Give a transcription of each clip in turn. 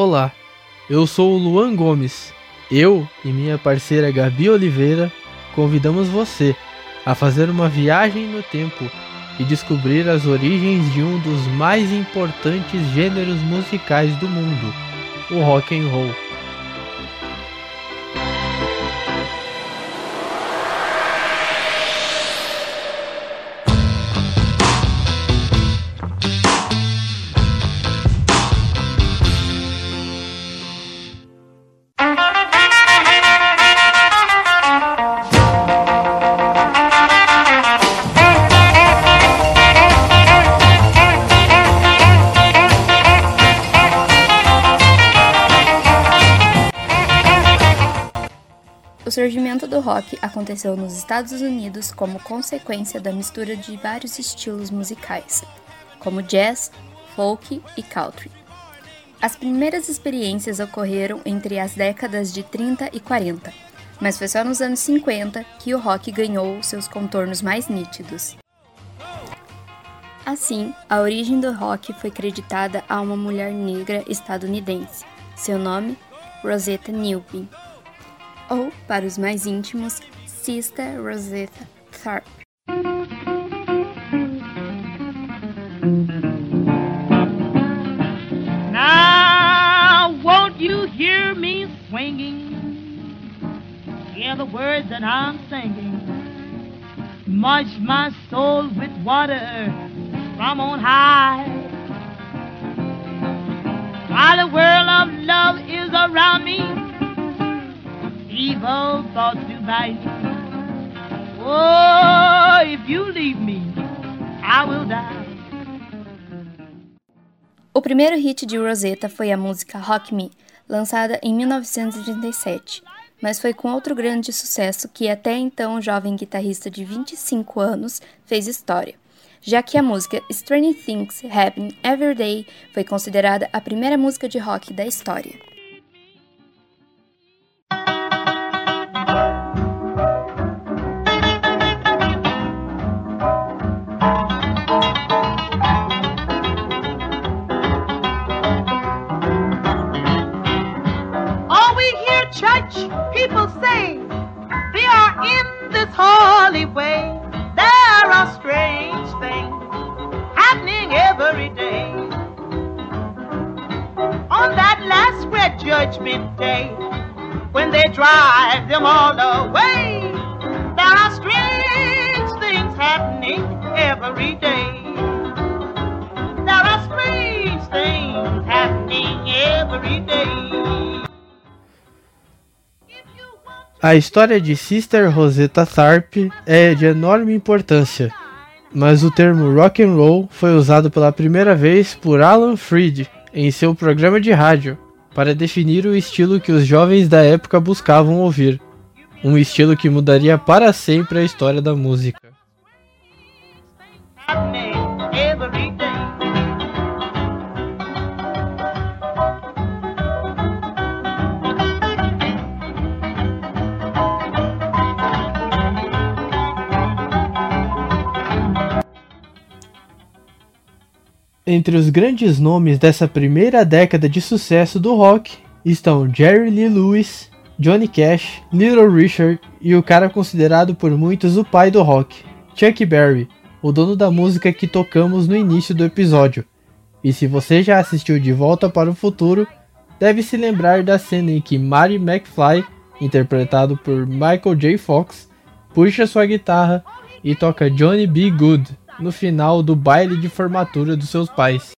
Olá, eu sou o Luan Gomes. Eu e minha parceira Gabi Oliveira convidamos você a fazer uma viagem no tempo e descobrir as origens de um dos mais importantes gêneros musicais do mundo, o rock and roll. Surgimento do rock aconteceu nos Estados Unidos como consequência da mistura de vários estilos musicais, como jazz, folk e country. As primeiras experiências ocorreram entre as décadas de 30 e 40, mas foi só nos anos 50 que o rock ganhou seus contornos mais nítidos. Assim, a origem do rock foi creditada a uma mulher negra estadunidense. Seu nome, Rosetta Newby ou, para os mais íntimos, Sister Rosetta Tharpe. Now, won't you hear me swinging? Hear the words that I'm singing. Much my soul with water from on high. Bite. Oh, if you leave me, I will die. O primeiro hit de Rosetta foi a música Rock Me, lançada em 1937, mas foi com outro grande sucesso que até então o jovem guitarrista de 25 anos fez história, já que a música Strange Things Happen Every Day foi considerada a primeira música de rock da história. Church people say, they are in this holy way. There are strange things happening every day. On that last great judgment day, when they drive them all A história de Sister Rosetta Tharpe é de enorme importância, mas o termo rock and roll foi usado pela primeira vez por Alan Freed em seu programa de rádio para definir o estilo que os jovens da época buscavam ouvir, um estilo que mudaria para sempre a história da música. Entre os grandes nomes dessa primeira década de sucesso do rock estão Jerry Lee Lewis, Johnny Cash, Little Richard e o cara considerado por muitos o pai do rock, Chuck Berry, o dono da música que tocamos no início do episódio. E se você já assistiu De Volta para o Futuro, deve se lembrar da cena em que Marty McFly, interpretado por Michael J. Fox, puxa sua guitarra e toca Johnny B. Good no final do baile de formatura dos seus pais.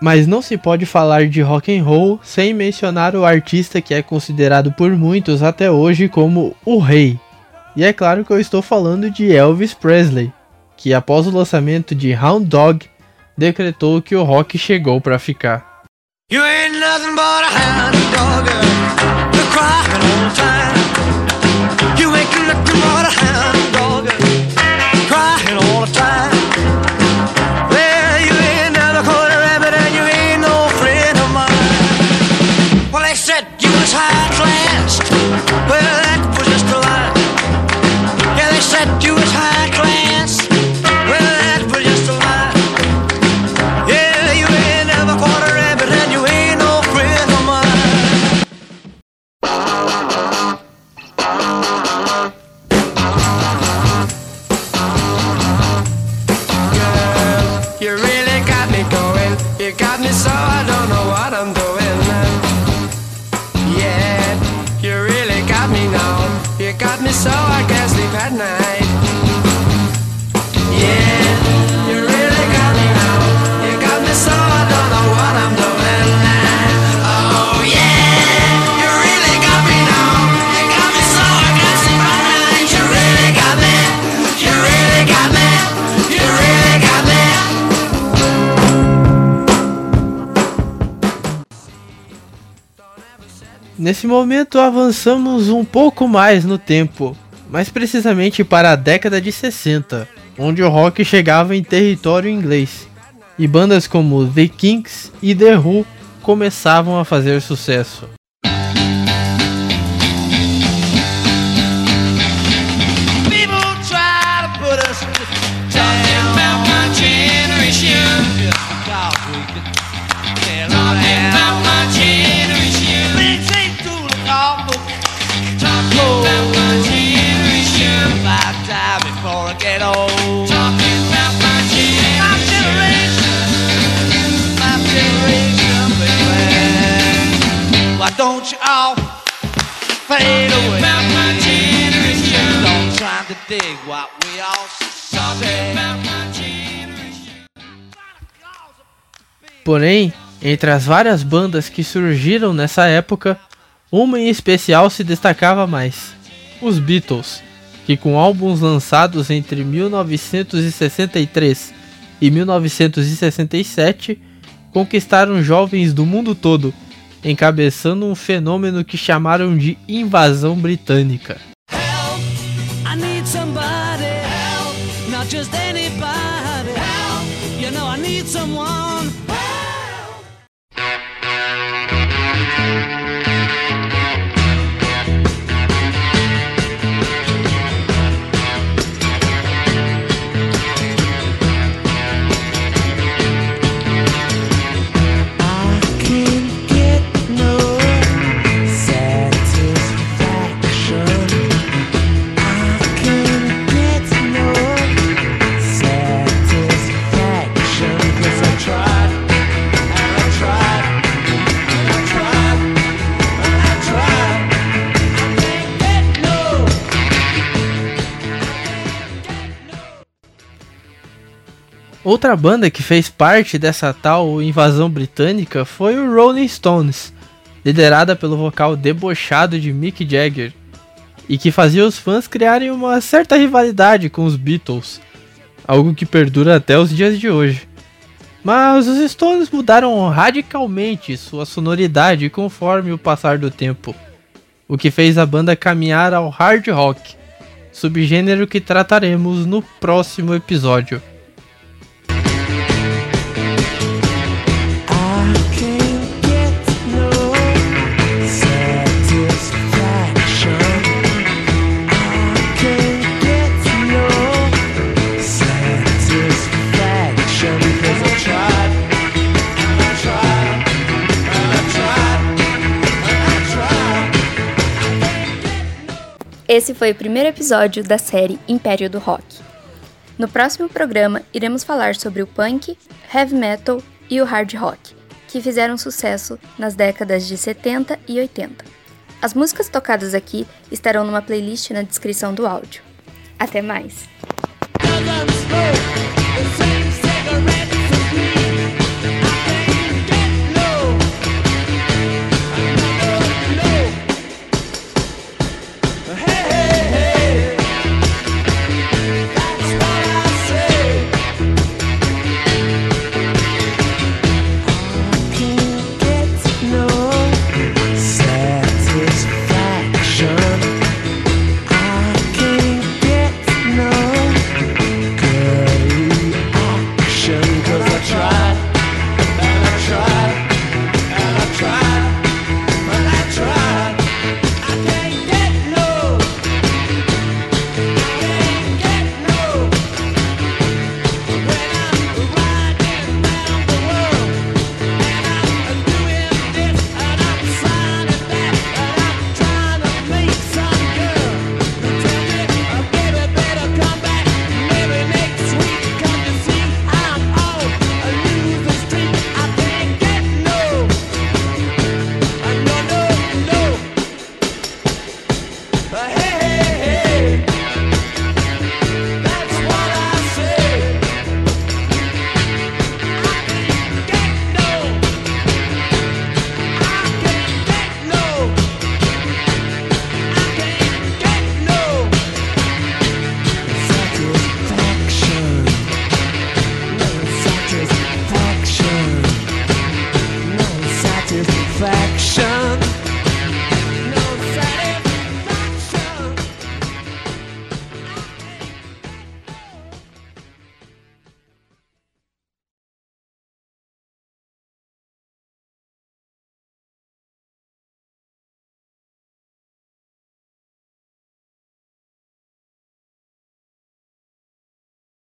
Mas não se pode falar de rock and roll sem mencionar o artista que é considerado por muitos até hoje como o rei. E é claro que eu estou falando de Elvis Presley. que após o lançamento de Hound Dog, decretou que o rock chegou para ficar. You got me going. You got me so I don't know what I'm doing. Yeah, you really got me now. You got me so I can't sleep at night. Nesse momento avançamos um pouco mais no tempo, mais precisamente para a década de 60, onde o rock chegava em território inglês, e bandas como The Kinks e The Who começavam a fazer sucesso. You all fade away? About my generation. Don't try to dig what we all say. About my generation. Porém, entre as várias bandas que surgiram nessa época, uma em especial se destacava mais: os Beatles, que com álbuns lançados entre 1963 e 1967 conquistaram jovens do mundo todo, encabeçando um fenômeno que chamaram de invasão britânica. Help, Outra banda que fez parte dessa tal invasão britânica foi o Rolling Stones, liderada pelo vocal debochado de Mick Jagger, e que fazia os fãs criarem uma certa rivalidade com os Beatles, algo que perdura até os dias de hoje. Mas os Stones mudaram radicalmente sua sonoridade conforme o passar do tempo, o que fez a banda caminhar ao hard rock, subgênero que trataremos no próximo episódio. Esse foi o primeiro episódio da série Império do Rock. No próximo programa, iremos falar sobre o punk, heavy metal e o hard rock, que fizeram sucesso nas décadas de 70 e 80. As músicas tocadas aqui estarão numa playlist na descrição do áudio. Até mais!